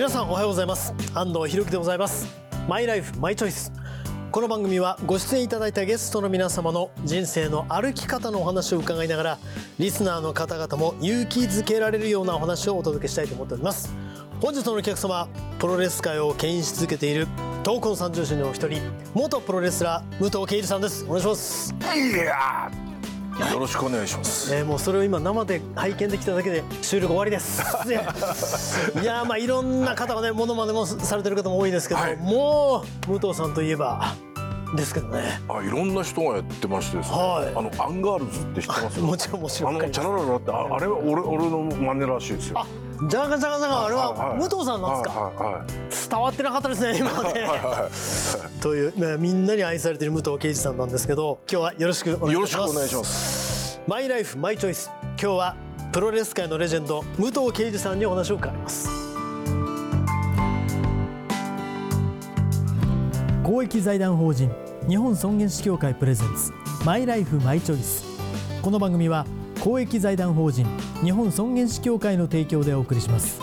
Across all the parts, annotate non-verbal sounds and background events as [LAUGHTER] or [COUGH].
皆さんおはようございます。安藤博樹でございます。マイライフマイチョイスこの番組はご出演いただいたゲストの皆様の人生の歩き方のお話を伺いながらリスナーの方々も勇気づけられるようなお話をお届けしたいと思っております。本日のお客様プロレス界を牽引し続けている闘魂三重士のお一人元プロレスラー武藤敬司さんです。お願いします。いやよろしくお願いします。えー、もうそれを今生で拝見できただけで収録終わりです。[LAUGHS] いやまあいろんな方がねものまねもされてる方も多いですけど、はい、もう武藤さんといえば。ですけどね。あ、いろんな人がやってましてですね。はい、あのアンガールズって知ってます？[LAUGHS] もちろんもちろん。あのチャラララってああれは俺俺の真似らしいですよ。じゃがじゃがじゃがあれは武藤さんなんですか？伝わってなかったですね今まで。[LAUGHS] という、ね、みんなに愛されている武藤敬司さんなんですけど、今日はよろしくお願いします。よろしくお願いします。 My Life My Choice。今日はプロレス界のレジェンド武藤敬司さんにお話を伺います。公益財団法人日本尊厳死協会プレゼンツマイライフマイチョイスこの番組は公益財団法人日本尊厳死協会の提供でお送りします。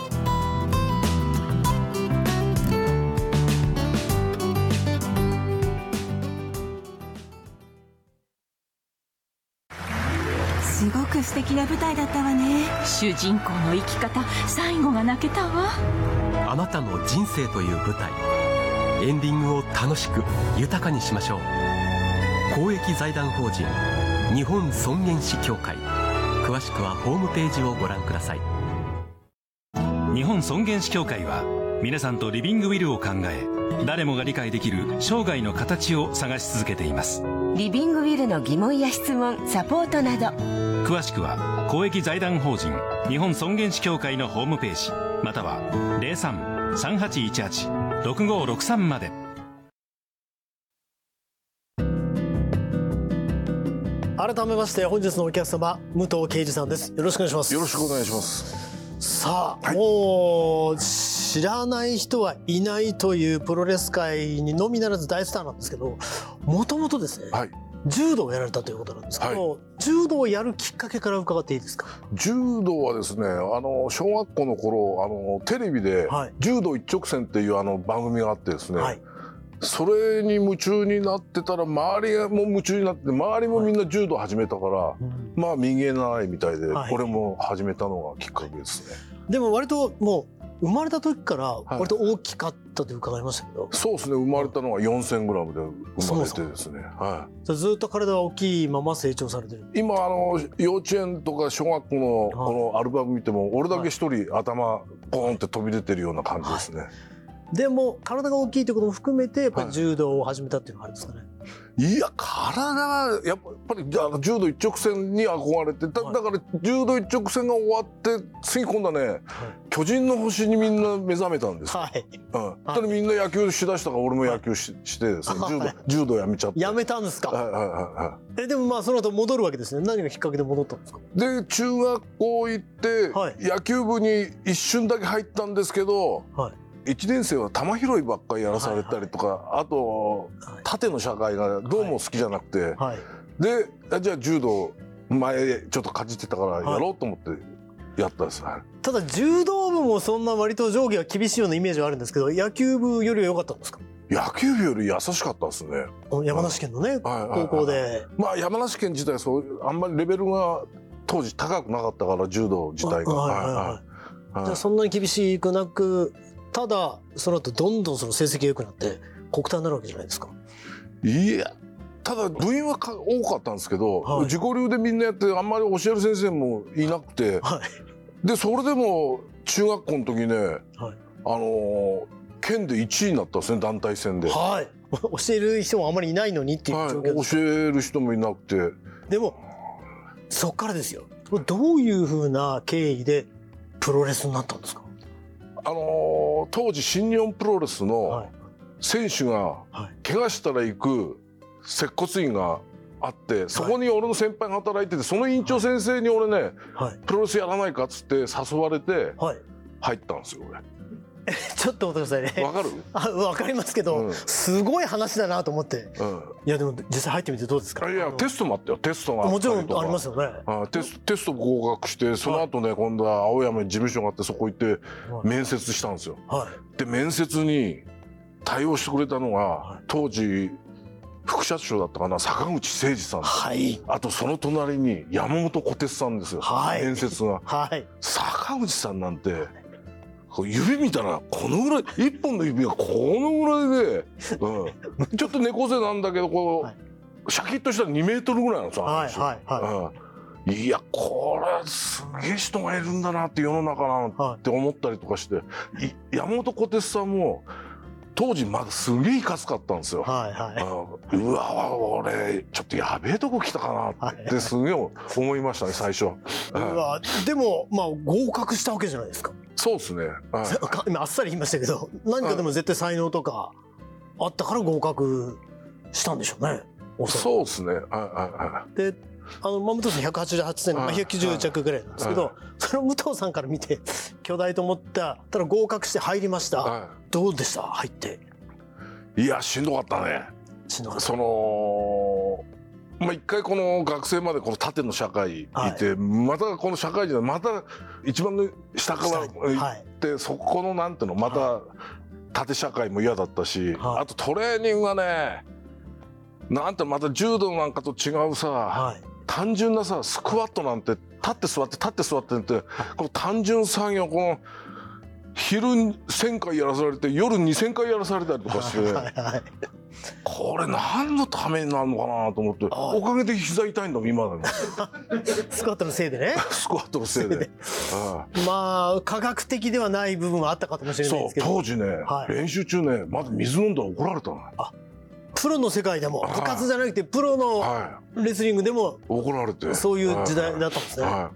すごく素敵な舞台だったわね。主人公の生き方最後が泣けたわ。あなたの人生という舞台エンディングを楽しく豊かにしましょう。公益財団法人日本尊厳死協会詳しくはホームページをご覧ください。日本尊厳死協会は皆さんとリビングウィルを考え誰もが理解できる生涯の形を探し続けています。リビングウィルの疑問や質問サポートなど。詳しくは公益財団法人日本尊厳死協会のホームページまたは03-3818 6563まで改めまして本日のお客様武藤敬司さんです。よろしくお願いします。よろしくお願いします。さあ、はい、もう知らない人はいないというプロレス界にのみならず大スターなんですけどもともとですね、はい、柔道をやられたということなんですけど、はい、柔道をやるきっかけから伺っていいですか？柔道はですねあの小学校の頃あのテレビで「柔道一直線」っていうあの番組があってですね、はい、それに夢中になってたら周りも夢中になって周りもみんな柔道始めたから、はい、まあ右へ習いみたいで、これも始めたのがきっかけですね。でも割ともう生まれた時から割と大きかったと伺いましたけど、はい、そうですね。生まれたのが4000グラムで生まれてですね。はい。ずっと体は大きいまま成長されてる。今あの幼稚園とか小学校のこのアルバム見ても俺だけ一人頭ポーンって飛び出てるような感じですね、はいでも体が大きいということも含めてやっぱり柔道を始めたっていうのがあるんですかね、はい、いや体はやっぱり柔道一直線に憧れてだ,、だから柔道一直線が終わって次今度はね、はい、巨人の星にみんな目覚めたんですよ。はい。うん。はい、みんな野球しだしたから俺も野球し,、してですね柔道柔道やめちゃって。やめたんですか、はいはいはいはい、えでもまあその後戻るわけですね。何がきっかけで戻ったんですか？で中学校行って、野球部に一瞬だけ入ったんですけど、はい1年生は球拾いばっかりやらされたりとか、はいはい、あと縦の社会がどうも好きじゃなくて、はい。はい、でじゃあ柔道前ちょっとかじってたからやろうと思ってやったんです、はい、ただ柔道部もそんな割と上下は厳しいようなイメージはあるんですけど野球部よりは良かったんですか？野球部より優しかったですね。山梨県のね、高校で。まあ山梨県自体そうあんまりレベルが当時高くなかったから柔道自体が、はいはい。はい、じゃあそんなに厳しくなくただその後どんどんその成績が良くなって国体になるわけじゃないですか。いやただ部員は多かったんですけど、はい、自己流でみんなやってあんまり教える先生もいなくて、はい、でそれでも中学校の時ね、はい、あの県で1位になったんですね団体戦で。はい。[LAUGHS] 教える人もあんまりいないのにっていう状況、はい、教える人もいなくて。でもそっからですよ。どういうふうな経緯でプロレスになったんですか？あのー、当時新日本プロレスの選手が怪我したら行く接骨院があってそこに俺の先輩が働いててその院長先生に俺ね、はい、プロレスやらないかっつって誘われて入ったんですよ俺。[LAUGHS] ちょっと待ってくださいね。わかる？あわかりますけど、うん。すごい話だなと思って。うん。いやでも実際入ってみてどうですか？いやテストもあったよ。テストがあったもちろんありますよね。あテステスト合格してその後ね今度は青山に事務所があってそこ行ってはい。面接したんですよ。はい。で面接に対応してくれたのがはい。当時副社長だったかな坂口誠二さんはい。あとその隣に山本小鉄さんですよ、はい。面接が。[LAUGHS] はい。坂口さんなんて指見たらこのぐらい一本の指がこのぐらいで、うん、[LAUGHS] ちょっと猫背なんだけどこう、はい。シャキッとしたら2メートルぐらいなんですよ。はいはい。はうん。いやこれすげえ人がいるんだなって世の中なはいって思ったりとかして、い山本小鉄さんも当時まだすげえいかつかったんですよ。はいはいうわ俺ちょっとやべえとこ来たかなってすげえ思いましたね最初。ううんわでもまあ合格したわけじゃないですかそうですね。はいか今あっさり言いましたけど何かでも絶対才能とかあったから合格したんでしょうねおそうですね。はいはいはい。であの、まあ、武藤さん188センチ、まあ、はい190弱ぐらいなんですけど、はいその武藤さんから見て巨大と思ったただ合格して入りました、はどうでした？入って。い、いやしんどかったね。しんどかった。そのまあ一回この学生までこの縦の社会い。て、はいまたこの社会人また一番の下から下行に。はい。って、そこのなんていうのまた縦社会も嫌だったし、はい。あとトレーニングがねなんてまた柔道なんかと違うさ、はい。単純なさスクワットなんて立って座って立って座ってってこの単純作業この昼1,000回やらされて夜2,000回やらされたりとかして。はいはい。これ何のためになるのかなと思って。はいおかげで膝痛いんだ今でも [LAUGHS] スクワットのせいでね。スクワットのせいで、[LAUGHS] はまあ科学的ではない部分はあったかもしい、れないですけど。当時ね、はい。練習中ねまず水飲んだら怒られたの。プロの世界でもはい。部活じゃなくてプロのはレスリングでもい怒られて。そういう時代だったんですね。は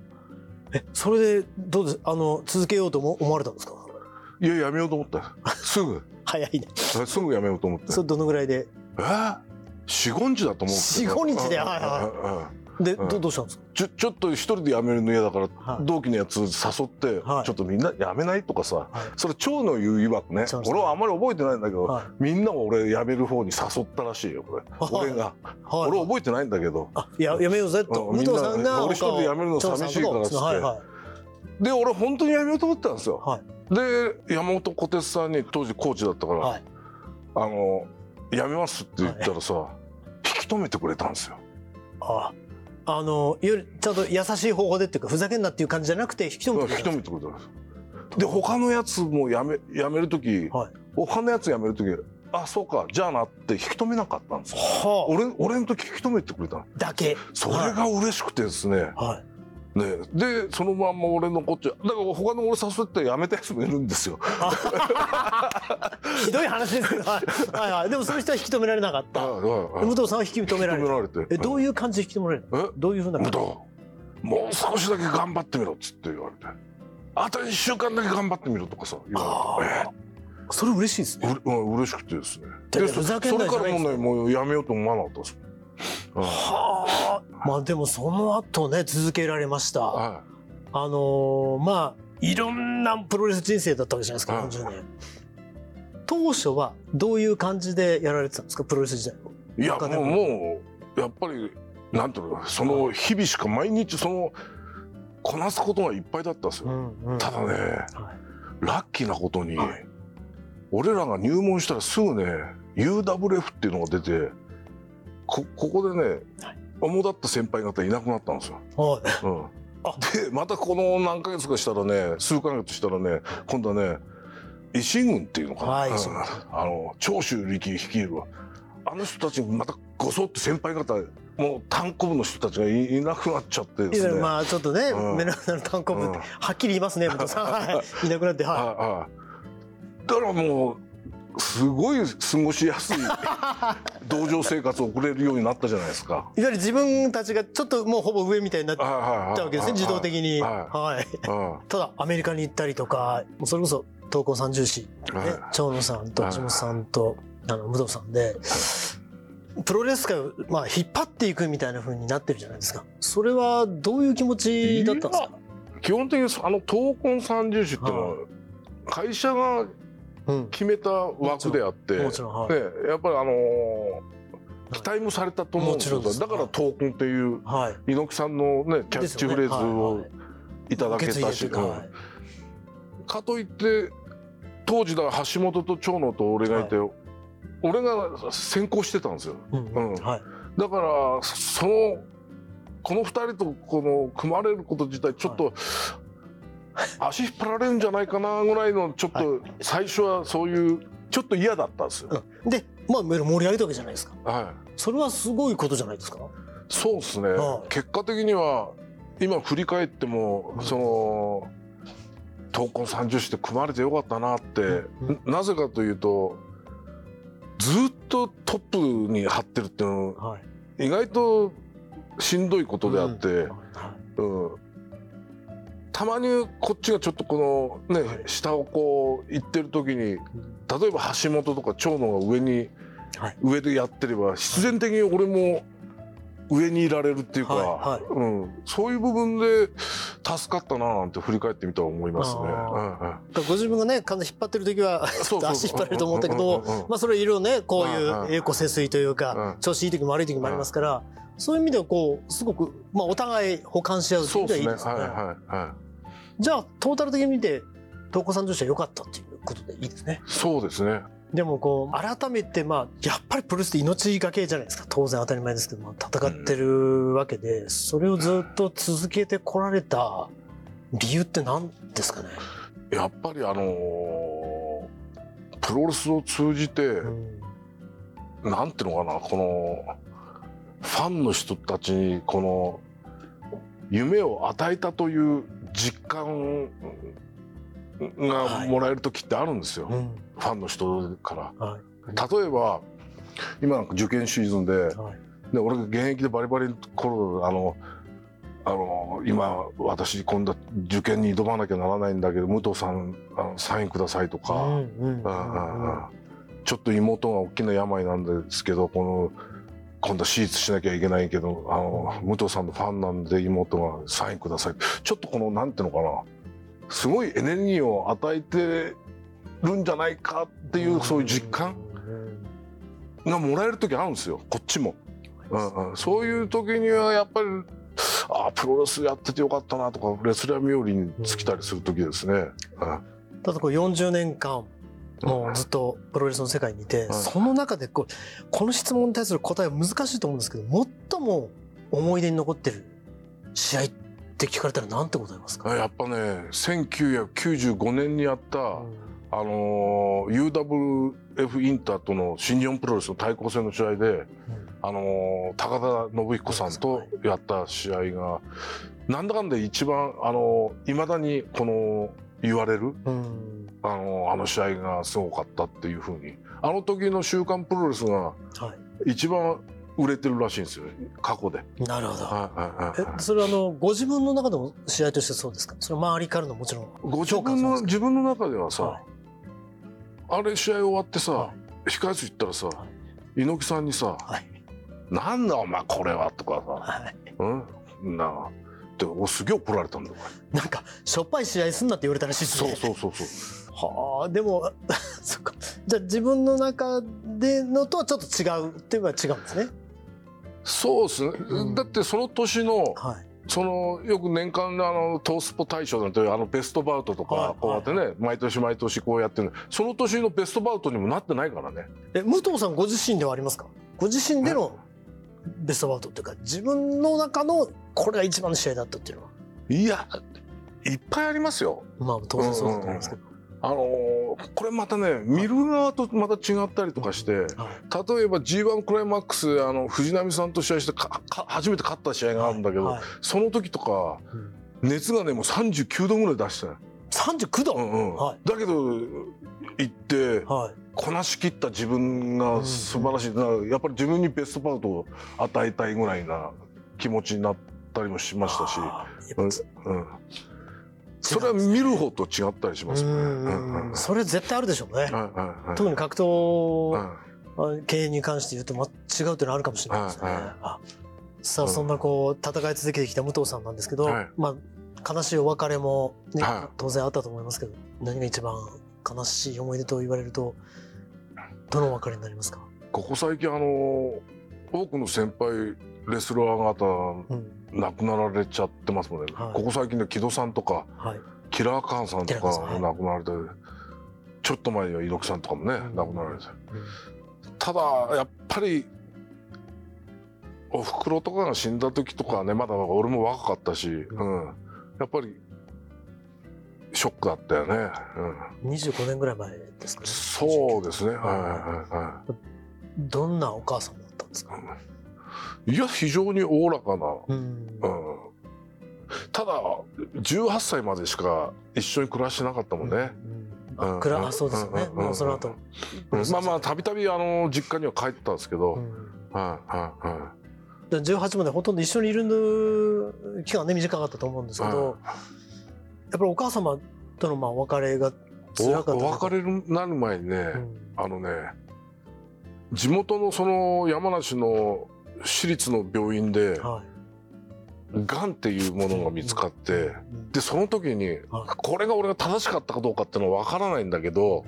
えそれでどうですあの続けようとも思われたんですか？い、いややめようと思った。すぐ。早いね。すぐやめようと思ってそれどのぐらいで？え？ー、四五日だと思う四五日で？うんはいはいでうん。どどうしたんですか？ちょちょっと一人で辞めるの嫌だから、はい。同期のやつ誘って、はい。ちょっとみんな辞めないとかさ、はい。それ長の言う曰くね俺はあんまり覚えてないんだけど、はい。みんなが俺辞める方に誘ったらしいよこれ、はい。俺が、はい。俺覚えてないんだけど。あいややめようぜと。うん武藤さんが俺一人で辞めるの寂しいからっつって。はいはいで俺本当に辞めようと思ったんですよ、はい。で山本小鉄さんに当時コーチだったから「はい。あの辞めます」って言ったらさ、引き止めてくれたんですよ。ああのいわゆるちゃんと優しい方法でっていうかふざけんなっていう感じじゃなくて引き止め引きてくれた止めてくれたんですで他のやつも辞め辞める時、はい。他のやつ辞める時あそうかじゃあなって引き止めなかったんですよ。はあ。俺俺の時引き止めてくれたの。だけ。それが嬉しくてですね、はいねでそのまんま俺残っちゃうだから他の俺誘って辞めたやつもいるんですよ。ひどい話ですけど。はいはいはい。でもその人は引き止められなかった。はいはいはい。武藤さんは引き止められられて。えどういう感じで引き止められるの？え？どういうふうな武藤もう少しだけ頑張ってみろっつって言われて。あと1週間だけ頑張ってみろとかさ言われて。あそれ嬉しいですね。えううん嬉しくてですね。でそれからもうねもうやめようと思わなかったです。うんはあ。まあでもその後ね続けられました。はあのーまあいろんなプロレス人生だったわけじゃないですかはい。40年。当初はどういう感じでやられてたんですかプロレス時代のい、いやも。うもうやっぱりなんていうのその日々しか毎日そのこなすことがいっぱいだったんですよ、んうん。ただねはい。ラッキーなことに、はい。俺らが入門したらすぐね UWF っていうのが出てこここでね、はい。主だった先輩方いなくなったんですよ。はい。うん。あ。でまたこの何ヶ月かしたらね数ヶ月したらね今度はね維新軍っていうのかな、うん。はいあの長州力率いるあの人たちにまたごそって先輩方もう単行部の人たちがいいなくなっちゃってですね。まあちょっとね、うん。目の前の単行部って、うん。はっきり言いますね武藤さん、はい、いなくなってははいはい。だからもうすごい過ごしやすい。[LAUGHS] 道場生活を送れるようになったじゃないですか。い、いわゆる自分たちがちょっともうほぼ上みたいになっちゃうわけですね自動的に、はいただアメリカに行ったりとかそれこそ東高三重士、ねはい。長野さんとはい橋本さんとあの武藤さんで、プロレス界を、まあ、引っ張っていくみたいな風になってるじゃないですか。それはどういう気持ちだったんですか？い基本的にあの闘魂三重士っていうのは会社が決めた枠であって、ね、やっぱりあのー、期待もされたと思うんですよ。だから「闘魂」っていう、はい、猪木さんの、ね、キャッチフレーズをいただけたし、かといって当時だ橋本と長野と俺がいて、はい、俺が先行してたんですよ。うん、はい、だからそのこの2人とこの組まれること自体ちょっと、足引っ張られるんじゃないかなぐらいのちょっと最初はそういうちょっと嫌だったんですよ。うん、でまあ盛り上げたわけじゃないですか。はい。それはすごいことじゃないですか？そうですね。はい、結果的には今振り返っても、その闘魂三十種で組まれてよかったなって、うん、なぜかというとずっとトップに張ってるっていうのは、はい、意外としんどいことであって、うん、うん、たまにこっちがちょっとこのね下をこう行ってる時に例えば橋本とか長野が上に、はい、上でやってれば必然的に俺も上にいられるっていうか、はいはい、うん、そういう部分で助かったななんて振り返ってみたら思いますね。うん、ご自分がね体引っ張ってる時は [LAUGHS] 足引っ張れると思ったけど、まあそれいろいろねこういう栄枯節水というか、調子いい時も悪い時もありますから、そういう意味ではこうすごくまあお互い補完し合うっていうのはいいですね。はいはいはい、じゃあトータル的に見て東子さんとしては良かったっていうことでいいですね。そうですね。でもこう改めてまあやっぱりプロレスって命がけじゃないですか。当然当たり前ですけども戦ってるわけで、それをずっと続けてこられた理由って何ですかね？やっぱりあのー、プロレスを通じて、うん、なんていうのかなこのファンの人たちにこの夢を与えたという実感がもらえる時ってあるんですよ、はいうん、ファンの人から。はい、例えば今なんか受験シーズンで,、はい、で俺が現役でバリバリの頃あのあの今私今度受験に挑まなきゃならないんだけど武藤さんあのサインくださいとか、ちょっと妹が大きな病なんですけどこの今度手術しなきゃいけないけどあの武藤さんのファンなんで妹がサインくださいちょっとこのなんていうのかなすごいエネルギーを与えてるんじゃないかっていうそういう実感がもらえる時あるんですよ。こっちも、うんうん、そういう時にはやっぱりああプロレスやっててよかったなとかレスラー冥利に尽きたりする時ですね、うん、ただこう40年間もうずっとプロレスの世界にいて、うん、その中でこうこの質問に対する答えは難しいと思うんですけど最も思い出に残ってる試合って聞かれたら何て答えますか？やっぱね1995年にやった、うん、あの UWF インターとの新日本プロレスの対抗戦の試合で、うん、あの高田信彦さんとやった試合が、なんだかんだ一番あの未だにこの言われる、うん、あのあの試合がすごかったっていうふうに。あの時の「週刊プロレス」が一番売れてるらしいんですよ。過去で。なるほど。はいはい、それはあのご自分の中でも試合としてそうですか？それ周りからのもちろん。ご自分の自分の中ではさ、はい、あれ試合終わってさ、はい、控室行ったらさ、はい、猪木さんにさ、はい、なんだお前これはとかさ、はい、うん？なあ。っておすげえ怒られたんだなんかしょっぱい試合すんなって言われたらしいですね。そうそうそうそう。はあでも [LAUGHS] そっか。じゃあ自分の中でのとはちょっと違うっていうのは違うんですねそうですね、うん、だってその年の、はい、そのよく年間のあのトースポ大賞なんてあのベストバウトとかこうやってね、毎年毎年こうやってるその年のベストバウトにもなってないからね。え武藤さんご自身ではありますか？ご自身でのベストバウトっていうか自分の中のこれが一番の試合だったっていうのは？いやいっぱいありますよ。まあ当然そうだと思いますけど、うんうんあのー、これまたね見る側とまた違ったりとかして、はい、例えば G1 クライマックスあの藤波さんと試合して初めて勝った試合があるんだけど、はいはい、その時とか、うん、熱がねもう39度ぐらい出して。39度、うんうん。はい、だけど行って、はい、こなしきった自分が素晴らしい、うん、やっぱり自分にベストパートを与えたいぐらいな気持ちになったりもしましたし。うんそれは見る方と違ったりしますね。それ絶対あるでしょうね。特に格闘経営に関して言うと、ま、違うっていうのはあるかもしれないですね。さあ、そんなこう戦い続けてきた武藤さんなんですけど、まあ悲しいお別れもね、当然あったと思いますけど、何が一番悲しい思い出と言われるとどのお別れになりますか？ここ最近あの多くの先輩レスラー方、亡くなられちゃってますもんね、はい、ここ最近で木戸さんとか、はい、キラーカーンさんとか亡くなられて、はい、ちょっと前には猪木さんとかもね、うん、亡くなられて、うん、ただやっぱりおふくろとかが死んだ時とかねまだ俺も若かったし、うん、やっぱりショックだったよね。うん、25年ぐらい前ですかね。そうですね。はいはいはい。どんなお母さんだったんですか？いや非常におおらかな。うん、うん、ただ18歳までしか一緒に暮らしてなかったもんね。うん、あ、暮ら、あ、そうですよね。もうその後。まあまあたびたびあの実家には帰ったんですけど。はいはいはい。18までほとんど一緒にいる期間ね短かったと思うんですけど、やっぱりお母様とのまあお別れが辛かったお別れになる前にね、うん、あのね地元のその山梨の私立の病院で、はい、がんっていうものが見つかって、うん、でその時に、これが俺が正しかったかどうかっていうのは分からないんだけど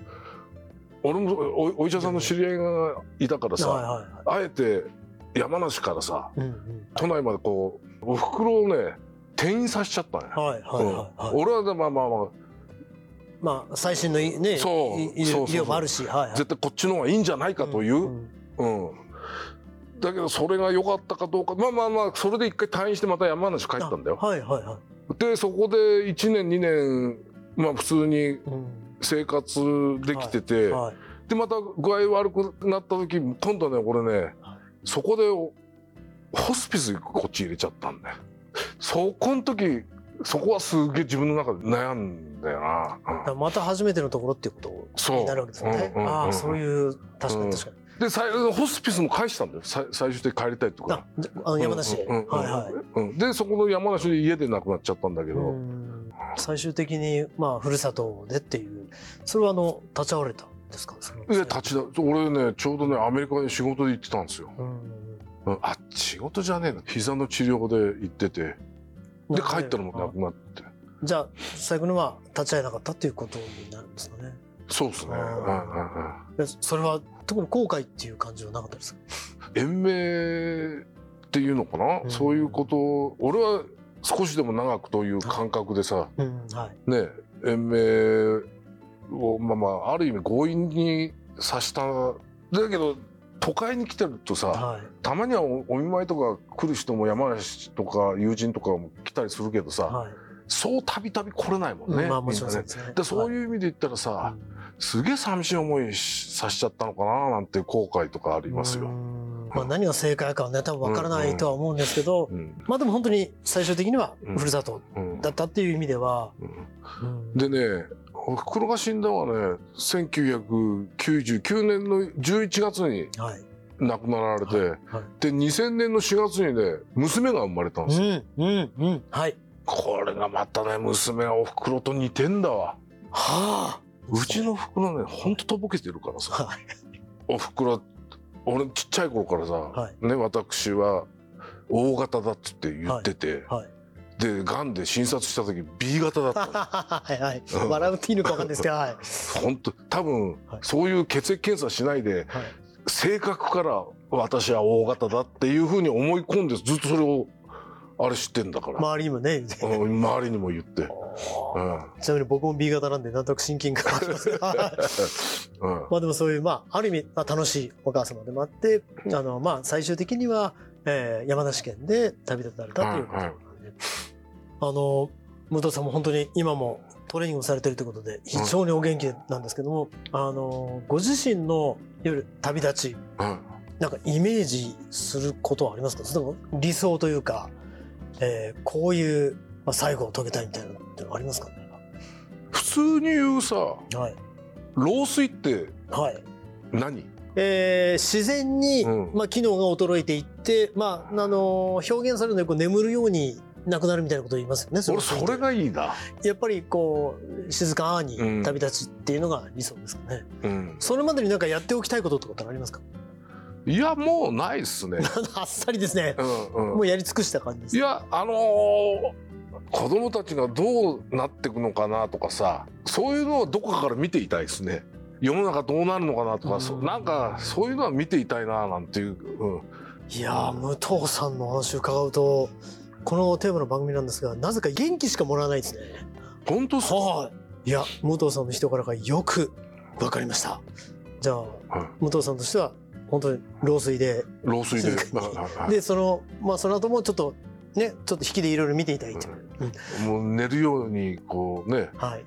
俺もお医者さんの知り合いがいたからさ、あえて山梨からさ、都内までこうおふくろをね転院させちゃったね、はいはい俺はまあまあまあ。まあ最新のねそう。医療もあるし、はいはい、絶対こっちの方がいいんじゃないかという、うん、だけどそれが良かったかどうか。まあまあまあそれで一回退院してまた山梨帰ったんだよ。はいはいはい、でそこで1年2年まあ普通に生活できてて、はいはい、でまた具合悪くなった時今度ね俺ねそこでホスピスこっち入れちゃったんだよ。そこの時そこはすげえ自分の中で悩んだよな、うん、また初めてのところっていうことになるわけですよね、う。んうん、ああそういう確かに確かに、で最ホスピスも返したんだよ。最最終的に帰りたいとか。あの山梨。で、はいはい。うん、でそこの山梨で家で亡くなっちゃったんだけど。最終的にまあふるさとでっていう。それはあの立ち会われたですか？いや立ちだ俺ねちょうどねアメリカに仕事で行ってたんですよ、うん、あ仕事じゃねえな。膝の治療で行ってて。で帰ったのもなくなって。じゃあ最後には立ち会えなかったっていうことになるんですかね。そうですね、うん、それは特に後悔っていう感じはなかったです。か延命っていうのかな、うん、そういうこと？俺は少しでも長くという感覚でさ、うんはい、ね延命をまあまあある意味強引にさした。だけど都会に来てるとさ、はい、たまにはお見舞いとか来る人も山梨とか友人とかも来たりするけどさ、はい、そうたびたび来れないもんね。まあ、もちろんそうですね。でそういう意味で言ったらさ、はい、すげえ寂しい思いさしちゃったのかななんて後悔とかありますよ。まあ、何が正解かはね多分わからないとは思うんですけど、うん。うん、まあでも本当に最終的にはふるさとだったっていう意味では。うん、でねおふくろが死んだのはね1999年の11月に亡くなられて、はい。はい、で2000年の4月にね娘が生まれたんですよ。うんうんうん。はい、これがまたね娘がおふくろと似てんだわ。はあ、う。ちのふくろねほんととぼけてるからさ、はい、おふくろ俺ちっちゃい頃からさ、はい、ね私は大型だっつって言ってて、はい、でがんで診察した時 B 型だったはいはい、笑うっていいのか分かんないですけど、はい、本当多分、そういう血液検査しないで、はい、性格から私は O 型だっていうふうに思い込んでずっとそれをあれ知ってんだから。周りにもね、うん、周りにも言って、うん、ちなみに僕も B 型なんでなんとなく親近感があります。[LAUGHS] うん、まあでもそういうまあある意味、まあ、楽しいお母様でもあってあのまあ最終的には、えー、山梨県で旅立たれたということなんで、あの武藤さんも本当に今もトレーニングされてるということで非常にお元気なんですけども、うん、あのご自身のいわゆる旅立ち、うん、なんかイメージすることはありますか？それとも理想というか、えー、こういう最後を遂げたいみたいなってのありますかね？普通に言うさ、はい、老衰って何、はいえー、自然に、うん、まあ、機能が衰えていって、まあ、あの表現されるのはこう眠るようになくなるみたいなこと言いますよね。俺それがいいな。やっぱりこう静かに旅立ちっていうのが理想ですかね。うん、それまでになんかやっておきたいこととかありますか？いやもうないっすね。[LAUGHS] あっさりですね。うんうん、もうやり尽くした感じです。いやあのー、子供たちがどうなっていくのかなとかさそういうのをどこかから見ていたいですね。世の中どうなるのかなとか、うん、なんかそういうのは見ていたいななんていう、うん、いや武藤さんの話伺うとこのテーマの番組なんですがなぜか元気しかもらわないですね。本当ですか、はい、いや武藤さんの人柄がよくわかりました。じゃあ、はい、武藤さんとしては本当に老衰で。老衰で、[LAUGHS] でそのまあその後もちょっとねちょっと引きでいろいろ見ていただいて、うん、もう寝るようにこうね、はい、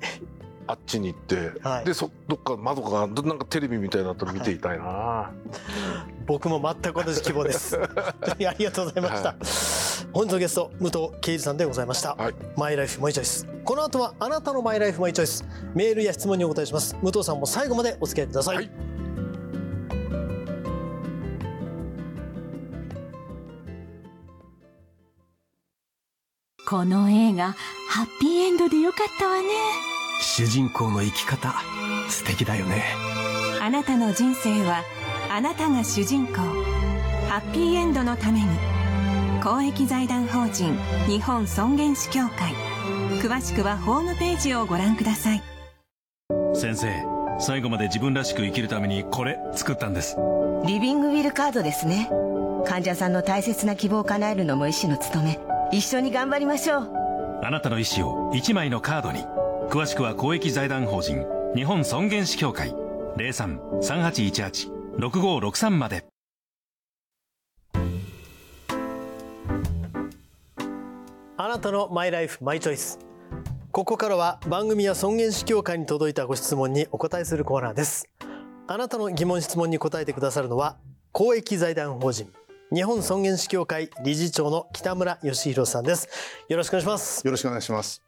あっちに行って、はい、でそどっか窓かなんかテレビみたいなの見ていたいな、はい、僕も全く同じ希望です。[LAUGHS] ありがとうございました、はい、本日のゲスト武藤敬司さんでございました、マイライフマイチョイス。この後はあなたのマイライフマイチョイス。メールや質問にお答えします。武藤さんも最後までお付き合いくださいこの映画ハッピーエンドでよかったわね。主人公の生き方素敵だよね。あなたの人生はあなたが主人公。ハッピーエンドのために公益財団法人日本尊厳死協会。詳しくはホームページをご覧ください。先生最後まで自分らしく生きるためにこれ作ったんです。リビングウィルカードですね。患者さんの大切な希望を叶えるのも医師の務め一緒に頑張りましょう。あなたの意思を1枚のカードに。詳しくは公益財団法人日本尊厳死協会。03-3818-6563まで。あなたのマイライフマイチョイス。ここからは番組や尊厳死協会に届いたご質問にお答えするコーナーです。あなたの疑問質問に答えてくださるのは公益財団法人日本尊厳死協会理事長の北村義弘さんです。よろしくお願いします。よろしくお願いします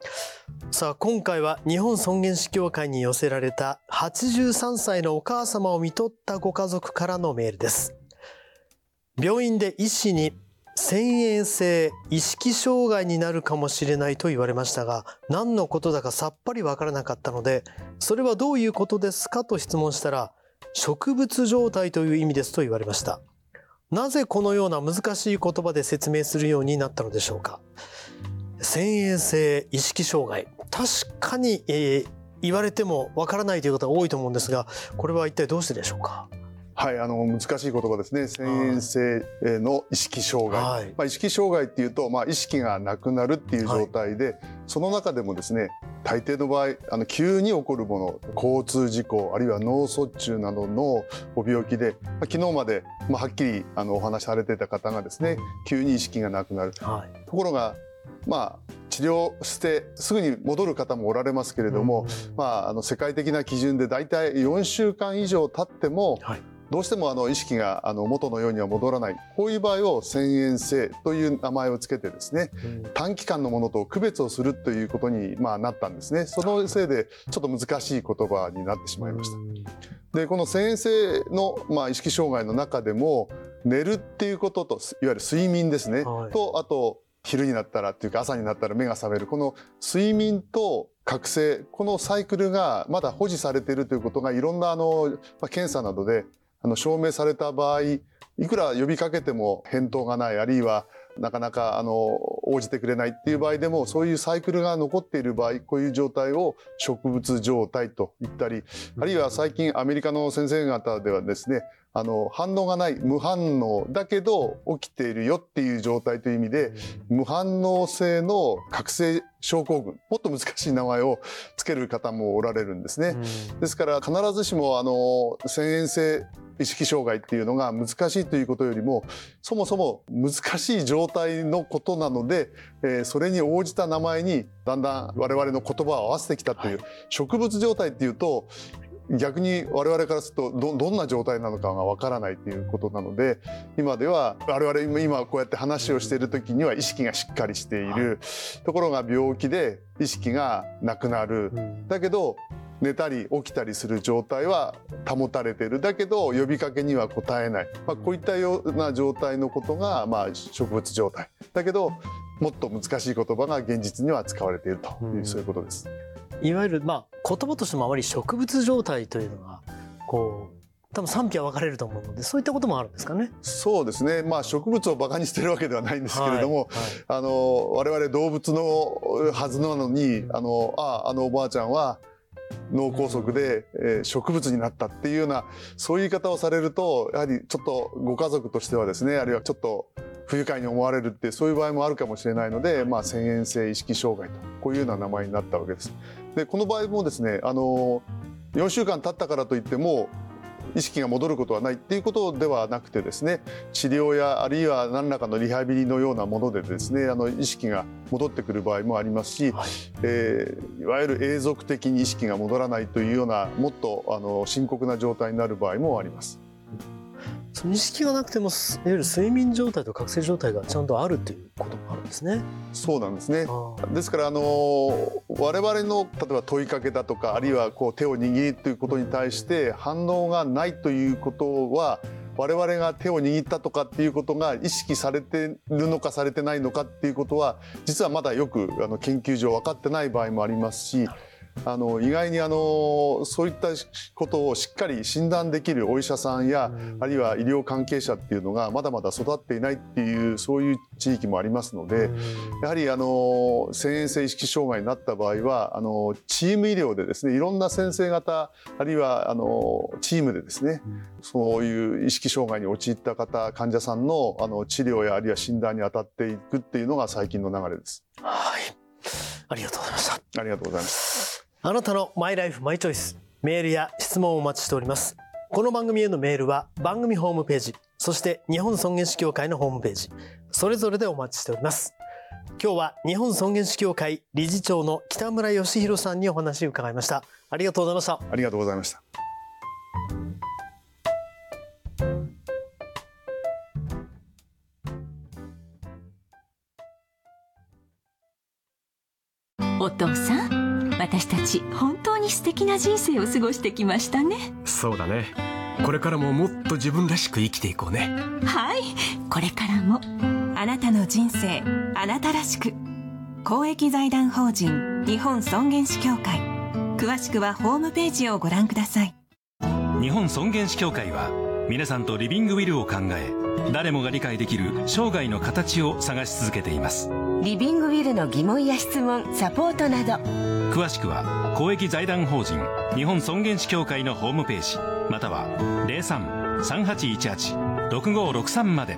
さあ今回は日本尊厳死協会に寄せられた83歳のお母様を看取ったご家族からのメールです。病院で医師に遷延性意識障害になるかもしれないと言われましたが何のことだかさっぱりわからなかったのでそれはどういうことですかと質問したら植物状態という意味ですと言われました。なぜこのような難しい言葉で説明するようになったのでしょうか？先鋭性意識障害。確かに、えー、言われてもわからないという方が多いと思うんですがこれは一体どうしてでしょうか？はい、あの難しい言葉ですね。遷延性の意識障害。はい、まあ意識障害っていうと、まあ意識がなくなるっていう状態で、はい、その中でもですね、大抵の場合、あの急に起こるもの、交通事故あるいは脳卒中などのご病気で、まあ、昨日までまあはっきりあのお話しされていた方がですね、急に意識がなくなる。はい、ところが、まあ治療してすぐに戻る方もおられますけれども、まあ、あの世界的な基準で大体4週間以上経っても、はいどうしてもあの意識があの元のようには戻らない。こういう場合を遷延性という名前をつけてですね、短期間のものと区別をするということにまあなったんですね。そのせいでちょっと難しい言葉になってしまいました。でこの遷延性のまあ意識障害の中でも寝るっていうことといわゆる睡眠ですね、はい、とあと昼になったらっていうか朝になったら目が覚める。この睡眠と覚醒このサイクルがまだ保持されているということがいろんなあの、まあ、検査などであの証明された場合いくら呼びかけても返答がないあるいはなかなかあの応じてくれないっていう場合でもそういうサイクルが残っている場合こういう状態を植物状態と言ったりあるいは最近アメリカの先生方ではですねあの反応がない無反応だけど起きているよっていう状態という意味で無反応性の覚醒症候群もっと難しい名前を付ける方もおられるんですね。ですから必ずしもあの遷延性意識障害っていうのが難しいということよりもそもそも難しい状態のことなので、えー、それに応じた名前にだんだん我々の言葉を合わせてきたという、はい、植物状態っていうと逆に我々からするとどどんな状態なのかがわからないということなので今では我々今こうやって話をしている時には意識がしっかりしている、はい、ところが病気で意識がなくなる、うん、だけど寝たり起きたりする状態は保たれてるだけど呼びかけには応えない、まあ、こういったような状態のことが、まあ、植物状態だけどもっと難しい言葉が現実には使われているという、うん、そういうことです。いわゆる、まあ、言葉としてもあまり植物状態というのがこう多分賛否は分かれると思うのでそういったこともあるんですかね。そうですね。まあ植物をバカにしてるわけではないんですけれども、はいはい、あの我々動物のはずなのにあのああのおばあちゃんは脳梗塞で、え、植物になったっていうようなそういう言い方をされるとやはりちょっとご家族としてはですねあるいはちょっと不愉快に思われるってそういう場合もあるかもしれないので、まあ、遷延性意識障害とこういうような名前になったわけです。でこの場合もですねあの4週間経ったからといっても意識が戻ることはないっていうことではなくてですね治療やあるいは何らかのリハビリのようなものでですねあの意識が戻ってくる場合もありますし、はい、えー、いわゆる永続的に意識が戻らないというようなもっとあの深刻な状態になる場合もあります。その意識がなくてもいわゆる睡眠状態と覚醒状態がちゃんとあるということもあるんですね。そうなんですね。ですからあの我々の例えば問いかけだとかあるいはこう手を握りということに対して反応がないということは我々が手を握ったとかっていうことが意識されてるのかされてないのかっていうことは実はまだよくあの研究上分かってない場合もありますしあの意外にあのそういったことをしっかり診断できるお医者さんや、あるいは医療関係者っていうのがまだまだ育っていないっていうそういう地域もありますので、やはりあの遷延性意識障害になった場合はあのチーム医療でですねいろんな先生方あるいはあのチームでですね、そういう意識障害に陥った方患者さんのあの治療やあるいは診断に当たっていくっていうのが最近の流れです。はいありがとうございました。ありがとうございます。あなたのマイライフマイチョイス。メールや質問をお待ちしております。この番組へのメールは番組ホームページそして日本尊厳死協会のホームページ。それぞれでお待ちしております。今日は日本尊厳死協会理事長の北村義弘さんにお話を伺いました。ありがとうございました。ありがとうございました。私たち本当に素敵な人生を過ごしてきましたね。そうだね。これからももっと自分らしく生きていこうね。はい。これからも。あなたの人生あなたらしく。公益財団法人日本尊厳死協会。詳しくはホームページをご覧ください。日本尊厳死協会は皆さんとリビングウィルを考え誰もが理解できる生涯の形を探し続けています。リビングウィルの疑問や質問サポートなど詳しくは公益財団法人日本尊厳死協会のホームページまたは03-3818-6563まで。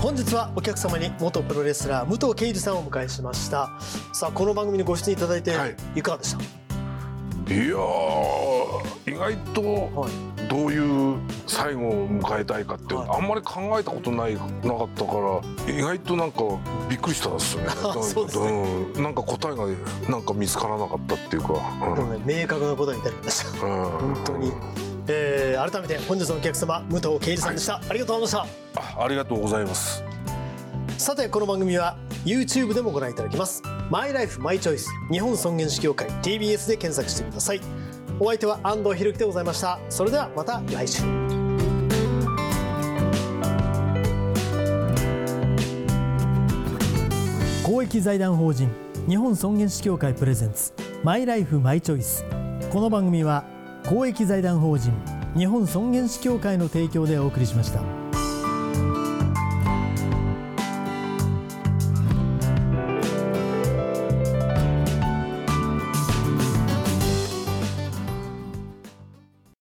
本日はお客様に元プロレスラー武藤敬司さんをお迎えしました。さあこの番組にご出演いただいてい。かがでした、はいいや意外とどういう最後を迎えたいかってあんまり考えたことないなかったから意外となんかびっくりしたですね。[LAUGHS] そうですね、うん、なんか答えがなんか見つからなかったっていうか、うん、ね、明確な答えになりました、うん、本当に、えー、改めて本日のお客様武藤敬司さんでした、はい、ありがとうございました。あありがとうございます。さてこの番組は YouTube でもご覧いただけますマイライフマイチョイス日本尊厳死協会 TBS で検索してください。お相手は安藤博樹でございました。それではまた来週。公益財団法人日本尊厳死協会プレゼンツマイライフマイチョイスこの番組は公益財団法人日本尊厳死協会の提供でお送りしました。